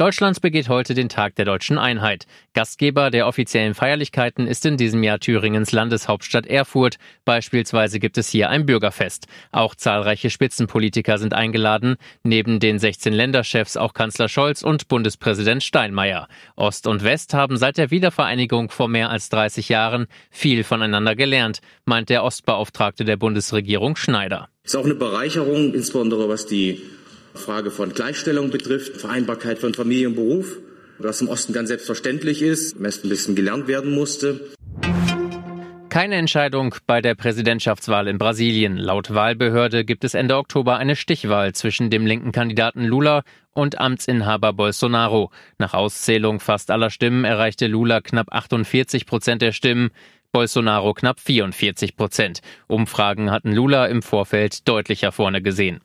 Deutschland begeht heute den Tag der deutschen Einheit. Gastgeber der offiziellen Feierlichkeiten ist in diesem Jahr Thüringens Landeshauptstadt Erfurt. Beispielsweise gibt es hier ein Bürgerfest. Auch zahlreiche Spitzenpolitiker sind eingeladen, neben den 16 Länderchefs auch Kanzler Scholz und Bundespräsident Steinmeier. Ost und West haben seit der Wiedervereinigung vor mehr als 30 Jahren viel voneinander gelernt, meint der Ostbeauftragte der Bundesregierung Schneider. Es ist auch eine Bereicherung, insbesondere was die Frage von Gleichstellung betrifft, Vereinbarkeit von Familie und Beruf, was im Osten ganz selbstverständlich ist, im Westen ein bisschen gelernt werden musste. Keine Entscheidung bei der Präsidentschaftswahl in Brasilien. Laut Wahlbehörde gibt es Ende Oktober eine Stichwahl zwischen dem linken Kandidaten Lula und Amtsinhaber Bolsonaro. Nach Auszählung fast aller Stimmen erreichte Lula knapp 48 Prozent der Stimmen. Bolsonaro knapp 44 Prozent. Umfragen hatten Lula im Vorfeld deutlicher vorne gesehen.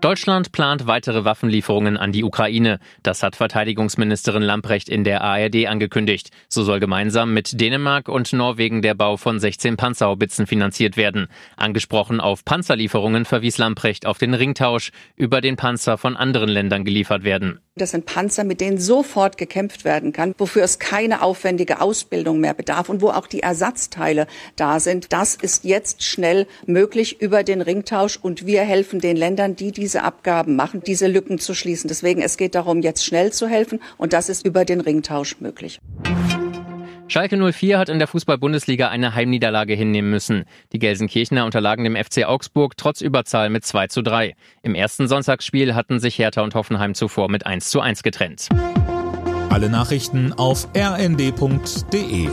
Deutschland plant weitere Waffenlieferungen an die Ukraine. Das hat Verteidigungsministerin Lamprecht in der ARD angekündigt. So soll gemeinsam mit Dänemark und Norwegen der Bau von 16 Panzerhaubitzen finanziert werden. Angesprochen auf Panzerlieferungen verwies Lamprecht auf den Ringtausch, über den Panzer von anderen Ländern geliefert werden. Das sind Panzer, mit denen sofort gekämpft werden kann, wofür es keine aufwendige Ausbildung mehr bedarf und wo auch die Ersatzteile da sind. Das ist jetzt schnell möglich über den Ringtausch und wir helfen den Ländern, die diese Abgaben machen, diese Lücken zu schließen. Deswegen, es geht darum, jetzt schnell zu helfen und das ist über den Ringtausch möglich. Schalke 04 hat in der Fußball-Bundesliga eine Heimniederlage hinnehmen müssen. Die Gelsenkirchener unterlagen dem FC Augsburg trotz Überzahl mit 2 zu 3. Im ersten Sonntagsspiel hatten sich Hertha und Hoffenheim zuvor mit 1 zu 1 getrennt. Alle Nachrichten auf rnd.de